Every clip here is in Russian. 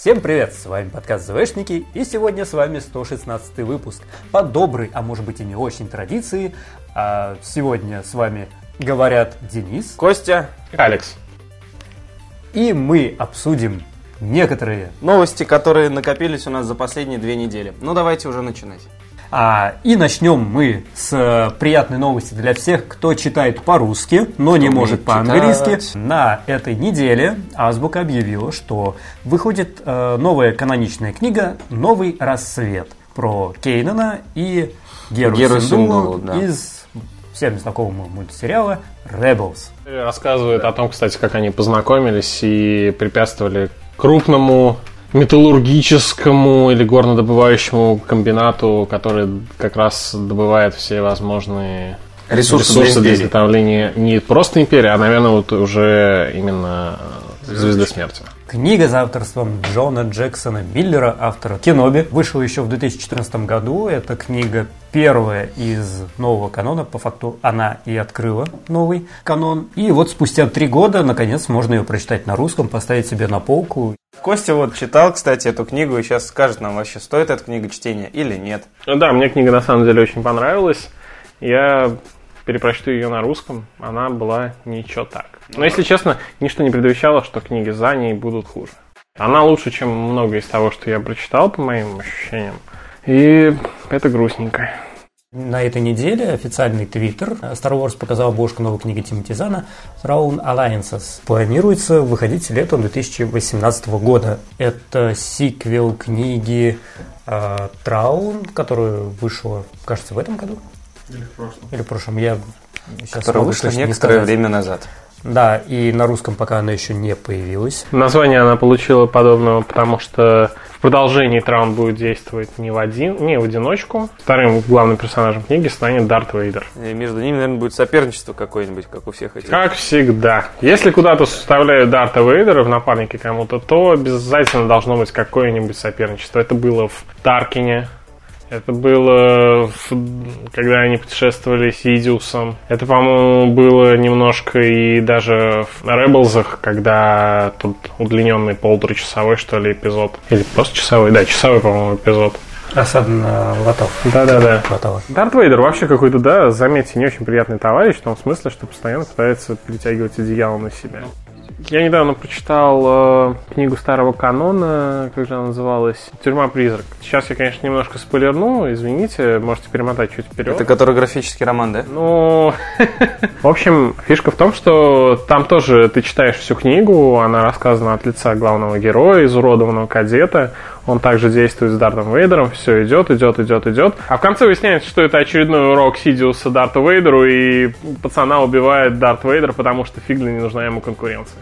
Всем привет, с вами подкаст ЗВшники, и сегодня с вами 116 выпуск. По доброй, а может быть и не очень традиции, а сегодня с вами говорят Денис, Костя, Алекс. и мы обсудим некоторые новости, которые накопились у нас за последние две недели. Ну, давайте уже начинать. А, и начнем мы с э, приятной новости для всех, кто читает по-русски, но не Кто может умеет по-английски. читать. На этой неделе Азбука объявила, что выходит э, новая каноничная книга «Новый рассвет» про Кейнана и Геру, Геру Синдулу Синдулу, да. из всем знакомого мультсериала «Rebels». Рассказывает о том, кстати, как они познакомились и препятствовали крупному металлургическому или горнодобывающему комбинату, который как раз добывает все возможные Ресурсы для для империи. изготовления не просто империи, а, наверное, вот уже именно Звезды Смерти. Книга за авторством Джона Джексона Миллера, автора Кеноби, вышла еще в 2014 году. Эта книга первая из нового канона. По факту она и открыла новый канон. И вот спустя три года, наконец, можно ее прочитать на русском, поставить себе на полку. Костя вот читал, кстати, эту книгу и сейчас скажет нам вообще, стоит эта книга чтения или нет. Ну Да, мне книга на самом деле очень понравилась. Я перепрочту ее на русском. Она была ничего так. Но, если честно, ничто не предвещало, что книги за ней будут хуже. Она лучше, чем многое из того, что я прочитал, по моим ощущениям. И это грустненько. На этой неделе официальный твиттер Star Wars показал обложку новой книги Тимоти Зана Throne Alliances. Планируется выходить летом 2018 года. Это сиквел книги э, Траун, которая вышла, кажется, в этом году. Или в прошлом. Или в прошлом. Я сейчас Которая могу вышла точно не некоторое сказать. время назад. Да, и на русском пока она еще не появилась. Название она получила подобного, потому что в продолжении Траун будет действовать не в один, не в одиночку. Вторым главным персонажем книги станет Дарт Вейдер. И между ними, наверное, будет соперничество какое-нибудь, как у всех этих. Как всегда. Если куда-то вставляют Дарта Вейдера в напарники кому-то, то обязательно должно быть какое-нибудь соперничество. Это было в Таркине, это было, в- когда они путешествовали с Идиусом. Это, по-моему, было немножко и даже в Ребелзах, когда тут удлиненный полуторачасовой, что ли, эпизод. Или просто часовой, да, часовой, по-моему, эпизод. Осада на Латав. Да-да-да. Латава. Дарт Вейдер вообще какой-то, да, заметьте, не очень приятный товарищ, в том смысле, что постоянно пытается перетягивать одеяло на себя. Я недавно прочитал э, книгу старого канона, как же она называлась? «Тюрьма-призрак». Сейчас я, конечно, немножко спойлерну, извините, можете перемотать чуть вперед. Это который графический роман, да? Ну, в общем, фишка в том, что там тоже ты читаешь всю книгу, она рассказана от лица главного героя, изуродованного кадета. Он также действует с Дартом Вейдером, все идет, идет, идет, идет. А в конце выясняется, что это очередной урок Сидиуса Дарту Вейдеру, и пацана убивает Дарт Вейдер, потому что фигли не нужна ему конкуренция.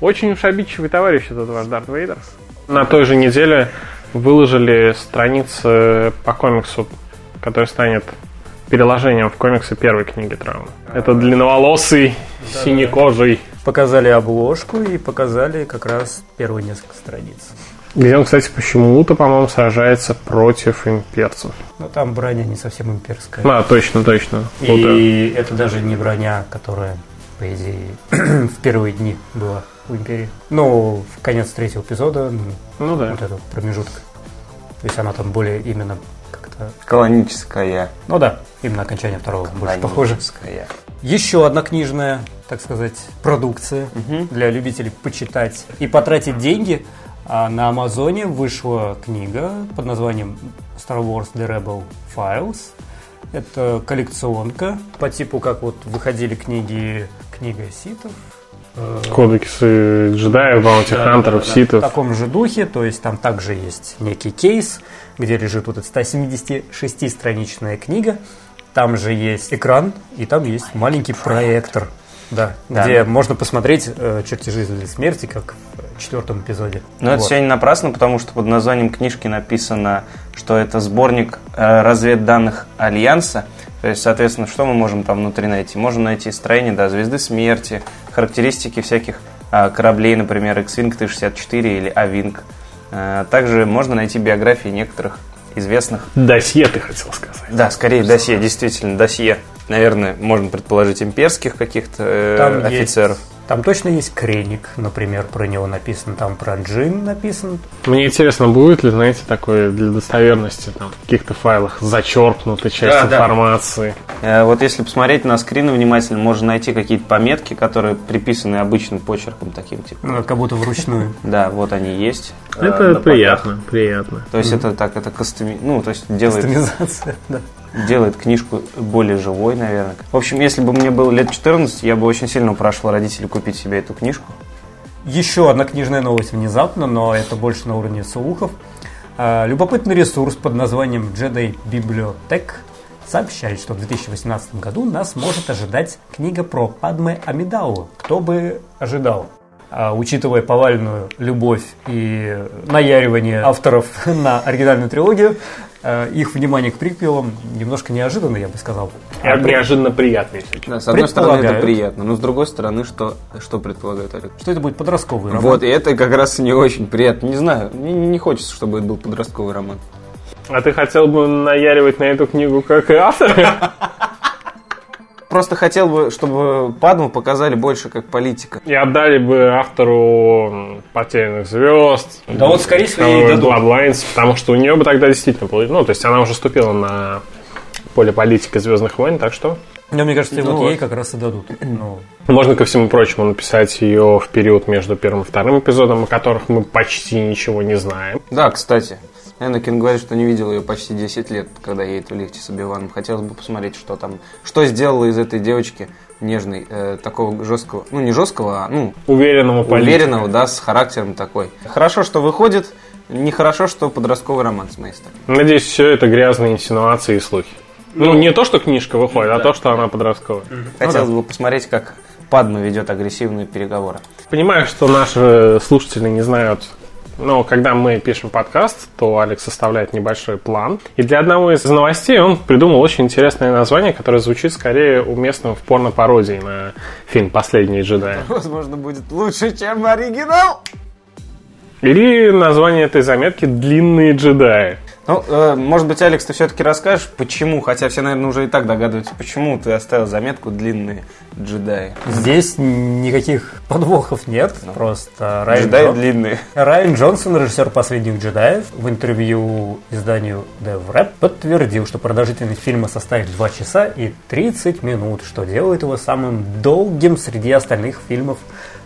Очень уж обидчивый товарищ этот ваш Дарт Вейдер. На той же неделе выложили страницы по комиксу, который станет переложением в комиксы первой книги Трауна. Это длинноволосый, синекожий. Показали обложку и показали как раз первые несколько страниц. Где он, кстати, почему-то, по-моему, сражается против имперцев. Но там броня не совсем имперская. А, точно, точно. И это даже не броня, которая, по идее, в первые дни была у Империи. Ну, в конец третьего эпизода, ну, Ну да. вот этот промежуток. То есть она там более именно как-то... Колоническая. Ну да, именно окончание второго больше похоже. Еще одна книжная, так сказать, продукция для любителей почитать и потратить деньги. А на Амазоне вышла книга под названием Star Wars The Rebel Files. Это коллекционка по типу, как вот выходили книги «Книга ситов», Кодексы джедаев, баунти Да, хантеров, да, да, ситов. В таком же духе, то есть там также есть некий кейс, где лежит вот эта 176-страничная книга, там же есть экран, и там есть маленький проектор, да, Да, где можно посмотреть э, чертежи для смерти, как в четвертом эпизоде. Но это Вот. все не напрасно, потому что под названием книжки написано, что это сборник э, разведданных Альянса. То есть, соответственно, что мы можем там внутри найти? Можем найти строение да, Звезды Смерти, характеристики всяких э, кораблей, например, X-Wing T-64 или A-Wing. Э, также можно найти биографии некоторых известных Досье, ты хотел сказать. Да, скорее досье, действительно, досье. Наверное, можно предположить имперских каких-то э, Там офицеров. есть Там точно есть Креник, например, про него написан, там про Джин написан. Мне интересно, будет ли, знаете, такое для достоверности, там, в каких-то файлах зачеркнута часть Да, да. информации. Э, Вот если посмотреть на скрины внимательно, можно найти какие-то пометки, которые приписаны обычным почерком таким типа. Ну, как будто вручную. Да, вот они есть. э, Это приятно, приятно. То есть это так, это кастоми... ну, то есть делает, Кастомизация, да. Делает книжку более живой, наверное. В общем, если бы мне было лет 14, я бы очень сильно упрашивал родителей купить себе эту книжку. Еще одна книжная новость внезапно, но это больше на уровне слухов. А, Любопытный ресурс под названием Jedi Bibliotech сообщает, что в 2018 году нас может ожидать книга про Падме Амидау. Кто бы ожидал? А, учитывая повальную любовь и наяривание авторов на оригинальную трилогию, их внимание к приквелам немножко неожиданно, я бы сказал. Это неожиданно приятно, если честно. Да, с одной стороны, это приятно, но с другой стороны, что, что предполагает Олег? Что это будет подростковый роман. Вот, и это как раз не очень приятно. Не знаю, мне не хочется, чтобы это был подростковый роман. А ты хотел бы наяривать на эту книгу как и автор? Просто хотел бы, чтобы Падму показали больше как политика. И отдали бы автору «Потерянных звезд». Да вот, скорее всего, ей дадут. Bloodlines, потому что у нее бы тогда действительно было... Ну, то есть она уже ступила на поле политики «Звездных войн», так что... Но мне кажется, Ну вот вот. ей как раз и дадут. Ну, Можно, ко всему прочему, написать ее в период между первым и вторым эпизодом, о которых мы почти ничего не знаем. Да, кстати. Энакин говорит, что не видел ее почти 10 лет, когда едет в лифте с Оби-Ваном. Хотелось бы посмотреть, что там, что сделала из этой девочки нежной, э, такого жесткого, ну не жесткого, а ну Уверенному политику. уверенного, да, с характером такой. Хорошо, что выходит, нехорошо, что подростковый роман с моей стороны. Надеюсь, все это грязные инсинуации и слухи. Ну, не то, что книжка выходит, а то, что она подростковая. Хотелось бы посмотреть, как Падма ведет агрессивные переговоры. Понимаю, что наши слушатели не знают, но когда мы пишем подкаст, то Алекс составляет небольшой план. И для одного из новостей он придумал очень интересное название, которое звучит скорее уместным в порно-пародии на фильм «Последний джедай». Возможно, будет лучше, чем оригинал. Или название этой заметки «Длинные джедаи». Ну, э, может быть, Алекс, ты все-таки расскажешь, почему, хотя все, наверное, уже и так догадываются, почему ты оставил заметку длинные джедаи. Здесь никаких подвохов нет, просто Райан, Джедаи Джон- длинные. Райан Джонсон, режиссер «Последних джедаев», в интервью изданию The Wrap подтвердил, что продолжительность фильма составит 2 часа и 30 минут, что делает его самым долгим среди остальных фильмов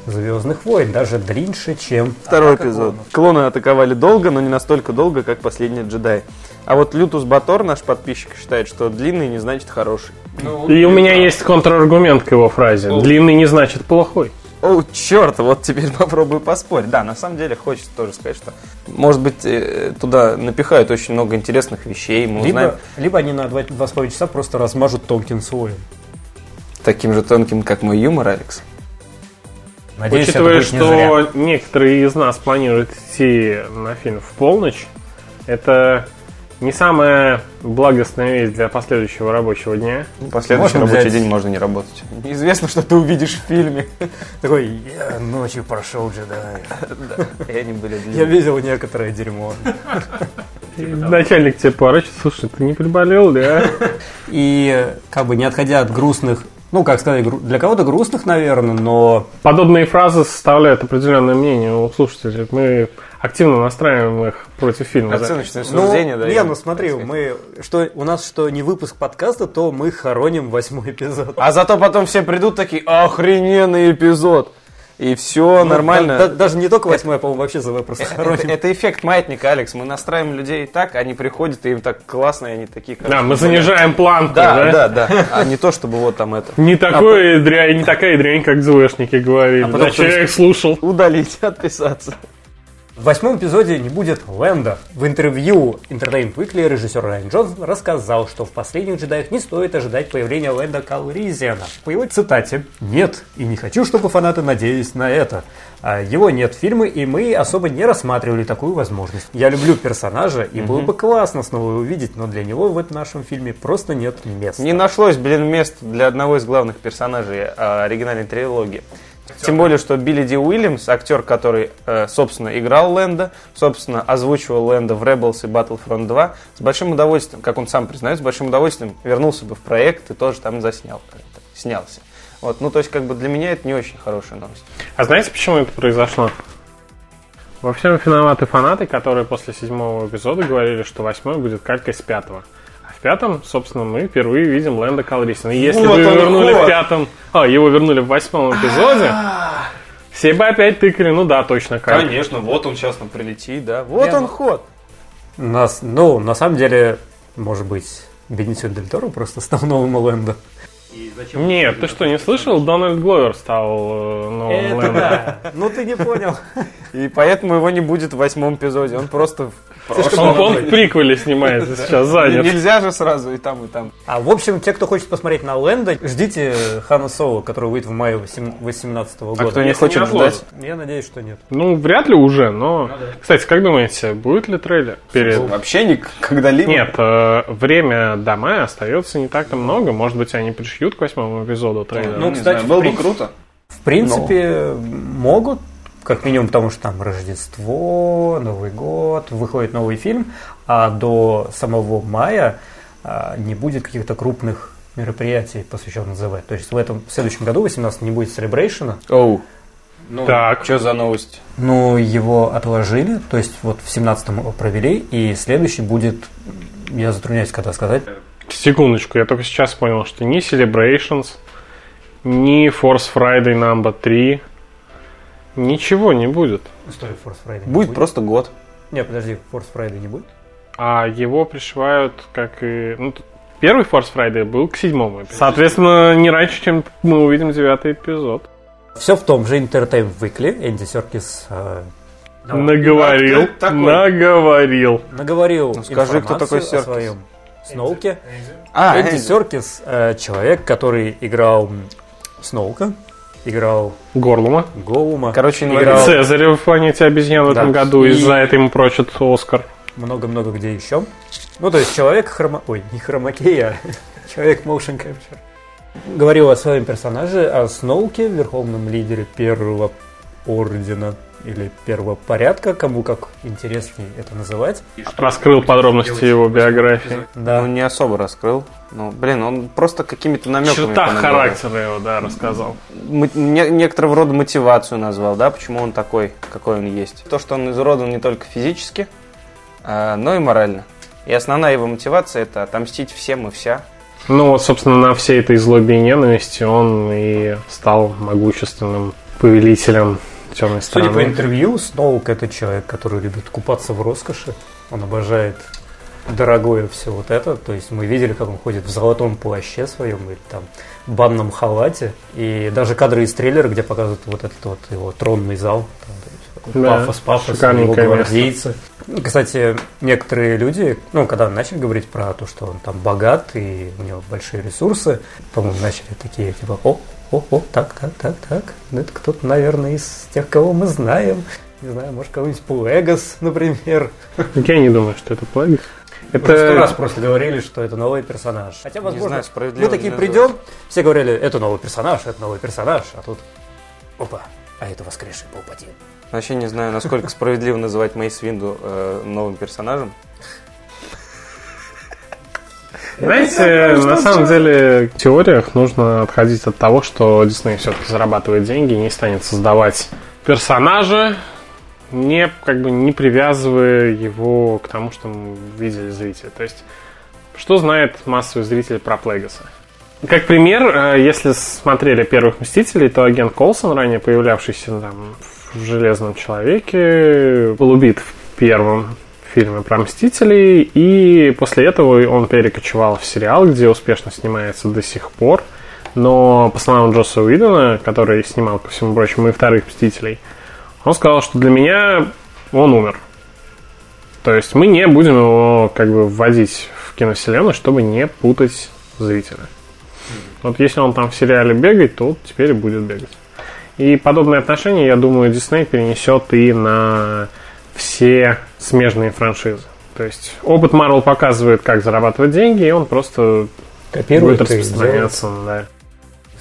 «Звездных войн», даже длиннее, чем Второй «Атака эпизод. клонов». Клоны атаковали долго, но не настолько долго, как последние джедаи. А вот Лютус Батор, наш подписчик, считает, что длинный не значит хороший. И у меня есть контраргумент к его фразе. «Длинный не значит плохой». О, черт, вот теперь попробую поспорить. Да, на самом деле хочется тоже сказать, что, может быть, э, туда напихают очень много интересных вещей. Мы узнаем Либо, либо они на 2,5 часа просто размажут тонким слоем. таким же тонким, как мой юмор, Алекс. Надеюсь, Учитывая, это будет не зря. что некоторые из нас планируют идти на фильм в полночь, это не самая благостная вещь для последующего рабочего дня. Последующий Можно рабочий взять- день можно не работать. Неизвестно, что ты увидишь в фильме. Такой, я ночью прошел джедай. И они были Я видел некоторое дерьмо. Начальник тебе поворачивается, слушай, ты не приболел, да? И как бы не отходя от грустных, ну, как сказать, для кого-то грустных, наверное, но Подобные фразы составляют определенное мнение у слушателей. Мы активно настраиваем их против фильма. Оценочное Ну, суждение, да. не, ну смотри, мы, что, у нас что не выпуск подкаста, то мы хороним восьмой эпизод. А зато потом все придут такие, охрененный эпизод. И все нормально. Да- да- даже не только восьмой, а, по-моему, вообще ЗВ просто Это, хороним. это эффект маятника, Алекс. Мы настраиваем людей так, они приходят, и им так классно, и они такие... Да, мы занижаем планку, Да, да? да, да. А не то, чтобы вот там это... Не, такой дрянь, не такая дрянь, как ЗВшники говорили. А потом да, человек слушал. Удалить, отписаться. В восьмом эпизоде не будет Лэнда. В интервью Entertainment Weekly режиссер Райан Джонсон рассказал, что в последних джедаях не стоит ожидать появления Лэнда Калризиана. По его цитате «Нет, и не хочу, чтобы фанаты надеялись на это. А Его нет в фильме, и мы особо не рассматривали такую возможность. Я люблю персонажа, и было бы классно снова его увидеть, но для него в этом нашем фильме просто нет места. Не нашлось, блин, мест для одного из главных персонажей а, оригинальной трилогии. Тем более, что Билли Ди Уильямс, актер, который, э, собственно, играл Лэнда, собственно, озвучивал Лэнда в Rebels и Battlefront 2, с большим удовольствием, как он сам признает, с большим удовольствием вернулся бы в проект и тоже там заснял, снялся. Вот, ну, то есть, как бы для меня это не очень хорошая новость. А знаете, почему это произошло? Во всем виноваты фанаты, которые после седьмого эпизода говорили, что восьмой будет калькой с пятого. А в пятом, собственно, мы впервые видим Лэнда Калрисина. И если Вот бы он вернули ход. в пятом... А, его вернули в восьмом эпизоде, все бы опять тыкали, ну да, точно, калька. Конечно, вот он сейчас нам прилетит, да. Вот он ход. Нас, ну, на самом деле, может быть, Бенисио Дель Торо просто стал новым Лэндо. Нет, ты что, не слышал? Дональд Гловер стал э, новым Лэндом. да. Ну, ты не понял. И поэтому его не будет в восьмом эпизоде. Он просто в Он, он в приквеле снимается сейчас, занят. Нельзя же сразу и там, и там. А в общем, те, кто хочет посмотреть на Лэнда, ждите Хана Соло, который выйдет в мае 2018 года. А кто не Если хочет не ждать? Я надеюсь, что нет. Ну, вряд ли уже, но... Кстати, как думаете, будет ли трейлер перед... Вообще не когда-либо. Нет, э, время до мая остается не так-то много. Может быть, они пришьют к восьмому эпизоду трейлера. Ну, Ну, кстати, было бы круто. В принципе, могут, как минимум, потому что там Рождество, Новый год, выходит новый фильм, а до самого мая а, не будет каких-то крупных мероприятий, посвященных ЗВ. То есть в этом в следующем году, 18 не будет Celebration. Оу. так, Что за новость? Но его отложили, то есть вот в 17-м его провели, и следующий будет, я затрудняюсь когда сказать, секундочку, я только сейчас понял, что ни Celebrations, ни Force Friday Number 3, ничего не будет. История Force Friday. не Будет просто год. Не, подожди, Force Friday не будет? А его пришивают, как и... ну, первый Force Friday был к седьмому эпизоду. Соответственно, не раньше, чем мы увидим девятый эпизод. Все в том же Entertainment Weekly. Энди Серкис э, Наговорил, наговорил. наговорил Ну, скажи, кто такой о Серкис? своем Сноуке. А, Энди Энди. Серкис э, человек, который играл Сноука, играл Горлума. Голума, Короче, инвалид. играл Цезарь в планете обезьян в этом Да. году, и И- за это ему прочат Оскар. много-много где еще. Ну, то есть человек хрома... Ой, не хромакей, а человек motion capture. Говорил о своем персонаже, о Сноуке, верховном лидере первого ордена или первого порядка, кому как интереснее это называть. Раскрыл подробности его биографии. Да. Ну, не особо раскрыл. Ну, блин, он просто какими-то намеками. Черта характера его, да, рассказал. Мо- не- некоторого рода мотивацию назвал, да, почему он такой, какой он есть. То, что он изуродован не только физически, а, но и морально. И основная его мотивация это отомстить всем и вся. Ну вот, собственно, на всей этой злобе и ненависти он и стал могущественным повелителем темной Судя по стороны. интервью, Сноук это человек, который любит купаться в роскоши. Он обожает дорогое все вот это. То есть мы видели, как он ходит в золотом плаще своем или там банном халате. И даже кадры из трейлера, где показывают вот этот вот его тронный зал. Там, Да, пафос, пафос, его шикарненькое место. Кстати, некоторые люди, ну, когда начали говорить про то, что он там богат и у него большие ресурсы, по-моему, начали такие, типа, о, о, о, так, так, так, так, ну, это кто-то, наверное, из тех, кого мы знаем. Не знаю, может, кого-нибудь Пуэгас, например. Я не думаю, что это плаги. Уже сто раз Это просто говорили, что это новый персонаж. Хотя, возможно, знаю, справедливо мы такие придем, все говорили, это новый персонаж, это новый персонаж, а тут, опа, а это воскресший Палпатин. Вообще не знаю, насколько справедливо называть Мейс Винду э, новым персонажем. Знаете, на самом деле в теориях нужно отходить от того, что Дисней все-таки зарабатывает деньги и не станет создавать персонажа, не, как бы, не привязывая его к тому, что мы видели зрители. То есть, что знает массовый зритель про Плегаса? Как пример, э, если смотрели первых «Мстителей», то агент Колсон, ранее появлявшийся там, в «Железном человеке», был убит в первом фильме про Мстителей, и после этого он перекочевал в сериал, где успешно снимается до сих пор. Но по словам Джосса Уидона, который снимал, ко всему прочему, и вторых Мстителей, он сказал, что для меня он умер. То есть мы не будем его как бы вводить в киновселенную, чтобы не путать зрителя. Вот если он там в сериале бегает, то вот теперь и будет бегать. И подобное отношение, я думаю, Дисней перенесет и на все смежные франшизы. То есть опыт Marvel показывает, как зарабатывать деньги, и он просто Копирует будет и распространяться. Да.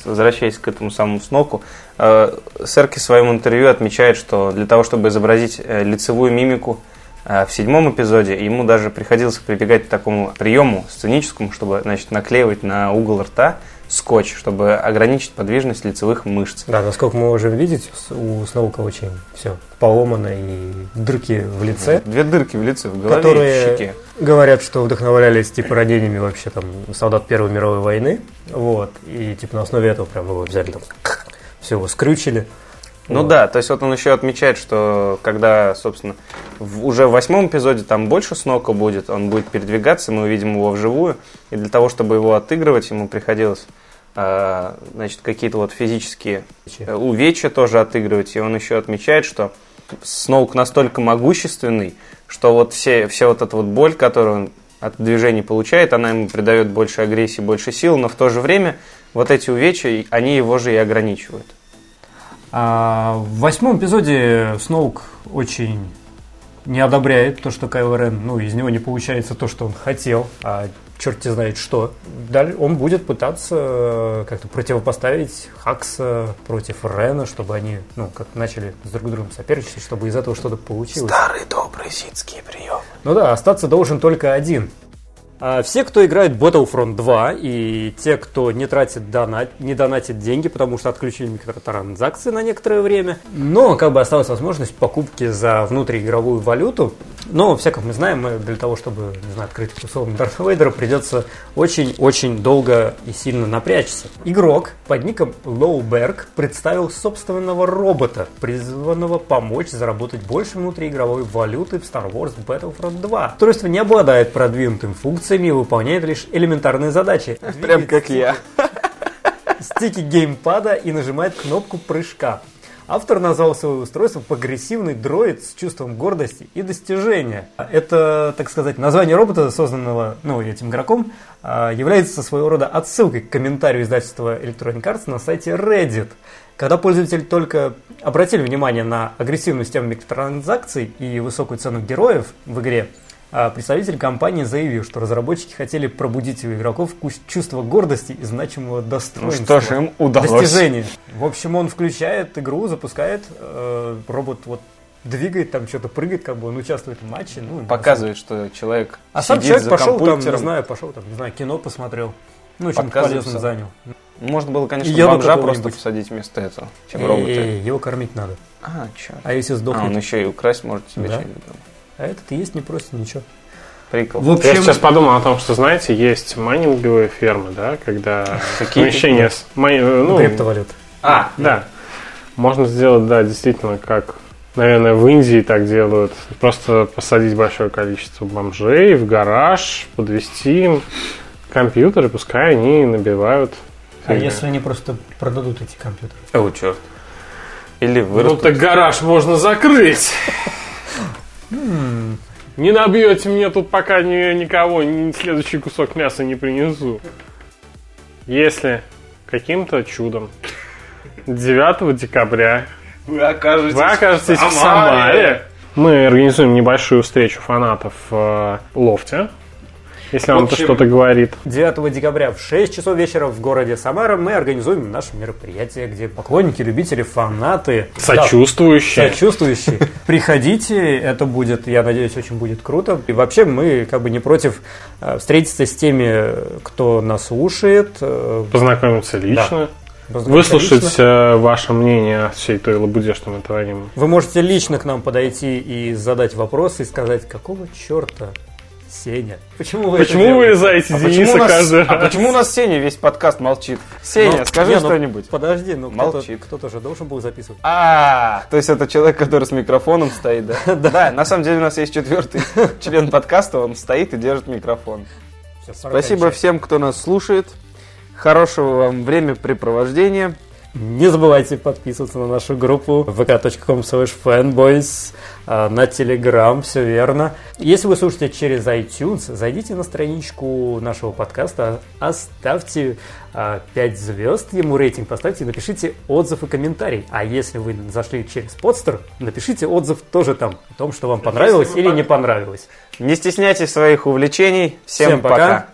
Возвращаясь к этому самому сноку, э, Серки в своем интервью отмечает, что для того, чтобы изобразить э, лицевую мимику э, в седьмом эпизоде, ему даже приходилось прибегать к такому приему сценическому, чтобы значит, наклеивать на угол рта скотч, чтобы ограничить подвижность лицевых мышц. Да, насколько мы можем видеть, у Сноука очень все поломано и дырки в лице. Две дырки в лице, в голове которые и в щеке. говорят, что вдохновлялись типа ранениями вообще там солдат Первой мировой войны. Вот. И типа на основе этого прям его взяли там, все его скрючили. Ну Вот. да, то есть вот он еще отмечает, что когда, собственно, в- уже в восьмом эпизоде там больше Снока будет, он будет передвигаться, мы увидим его вживую, и для того, чтобы его отыгрывать, ему приходилось э, значит, какие-то вот физические э, увечья тоже отыгрывать, и он еще отмечает, что Сноук настолько могущественный, что вот все, вся вот эта вот боль, которую он от движений получает, она ему придает больше агрессии, больше сил, но в то же время вот эти увечья, они его же и ограничивают. А в восьмом эпизоде Сноук очень не одобряет то, что Кайло Рен, ну, из него не получается то, что он хотел, а черти знает что. Далее он будет пытаться э, как-то противопоставить Хакса против Рена, чтобы они, ну, как начали с друг другом соперничать, чтобы из этого что-то получилось. Старый добрый ситский прием. Ну да, остаться должен только один. А все, кто играет Battlefront 2, и те, кто не тратит донат, не донатит деньги, потому что отключили микротранзакции на некоторое время, но как бы осталась возможность покупки за внутриигровую валюту. Но, все, как мы знаем, для того, чтобы, не знаю, открыть условно Дарта Вейдера, придется очень-очень долго и сильно напрячься. Игрок под ником Lowberg представил собственного робота, призванного помочь заработать больше внутриигровой валюты в Star Wars Battlefront 2. Устройство не обладает продвинутыми функциями и выполняет лишь элементарные задачи. Прям как я. Стики геймпада и нажимает кнопку прыжка. Автор назвал свое устройство «Прогрессивный дроид с чувством гордости и достижения». Это, так сказать, название робота, созданного ну, этим игроком, а, является своего рода отсылкой к комментарию издательства Electronic Arts на сайте Reddit. Когда пользователи только обратили внимание на агрессивную систему микротранзакций и высокую цену героев в игре, представитель компании заявил, что разработчики хотели пробудить у игроков вкус- чувство гордости и значимого Ну достоинства. что ж, им удалось. Достижение. В общем, он включает игру, запускает, э, робот вот двигает, там что-то прыгает, как бы он участвует в матче. Ну, Показывает, что человек А сам человек пошел там, не знаю, пошел там, не знаю, кино посмотрел. Ну, чем полезным занял. Можно было, конечно, Еду бомжа просто посадить вместо этого, чем робота. его кормить надо. А, черт. А если А, сдохнет? он еще и украсть может себе Да. что-нибудь. А этот и есть не просто ничего. Прикол. В общем, Я сейчас подумал о том, что, знаете, есть майнинговые фермы, да, когда помещение... с- э, ну, криптовалют. А, Да. Можно сделать, да, действительно, как, наверное, в Индии так делают. Просто посадить большое количество бомжей в гараж, подвести им компьютеры, пускай они набивают. А если они просто продадут эти компьютеры? о, черт. Или Ну вырастут. так гараж можно закрыть. Не набьете мне тут пока ни- никого, ни следующий кусок мяса не принесу. Если каким-то чудом 9 декабря Вы окажетесь, Вы окажетесь в Самаре. Мы организуем небольшую встречу фанатов в э, лофте. Если вам это общем- что-то говорит. 9 декабря в 6 часов вечера в городе Самара мы организуем наше мероприятие, где поклонники, любители, фанаты, Сочувствующие. сочувствующие, приходите, это будет, я надеюсь, очень будет круто. И вообще мы как бы не против э, встретиться с теми, кто нас слушает, э, Познакомиться лично. познакомиться Выслушать лично. э, ваше мнение о всей той лабуде, что мы творим. Вы можете лично к нам подойти и задать вопросы и сказать, какого черта Сеня? Почему вы Почему вы делаете?» вырезаете А Дениса нас, каждый а раз? почему у нас Сеня весь подкаст молчит? Сеня, Ну, скажи не, ну, что-нибудь. Подожди, ну Молчит. кто-то же должен был записывать. А, то есть это человек, который с микрофоном стоит, да? Да, на самом деле у нас есть четвертый член подкаста, он стоит и держит микрофон. Спасибо всем, кто нас слушает. Хорошего вам времяпрепровождения. Не забывайте подписываться на нашу группу vk.com fanboys, а, на Telegram, все верно. Если вы слушаете через iTunes, зайдите на страничку нашего подкаста, оставьте 5 звезд ему рейтинг, поставьте, напишите отзыв и комментарий. А если вы зашли через подстер, напишите отзыв тоже там, о том, что вам понравилось или не понравилось. Не стесняйтесь своих увлечений. Всем, Всем пока. пока.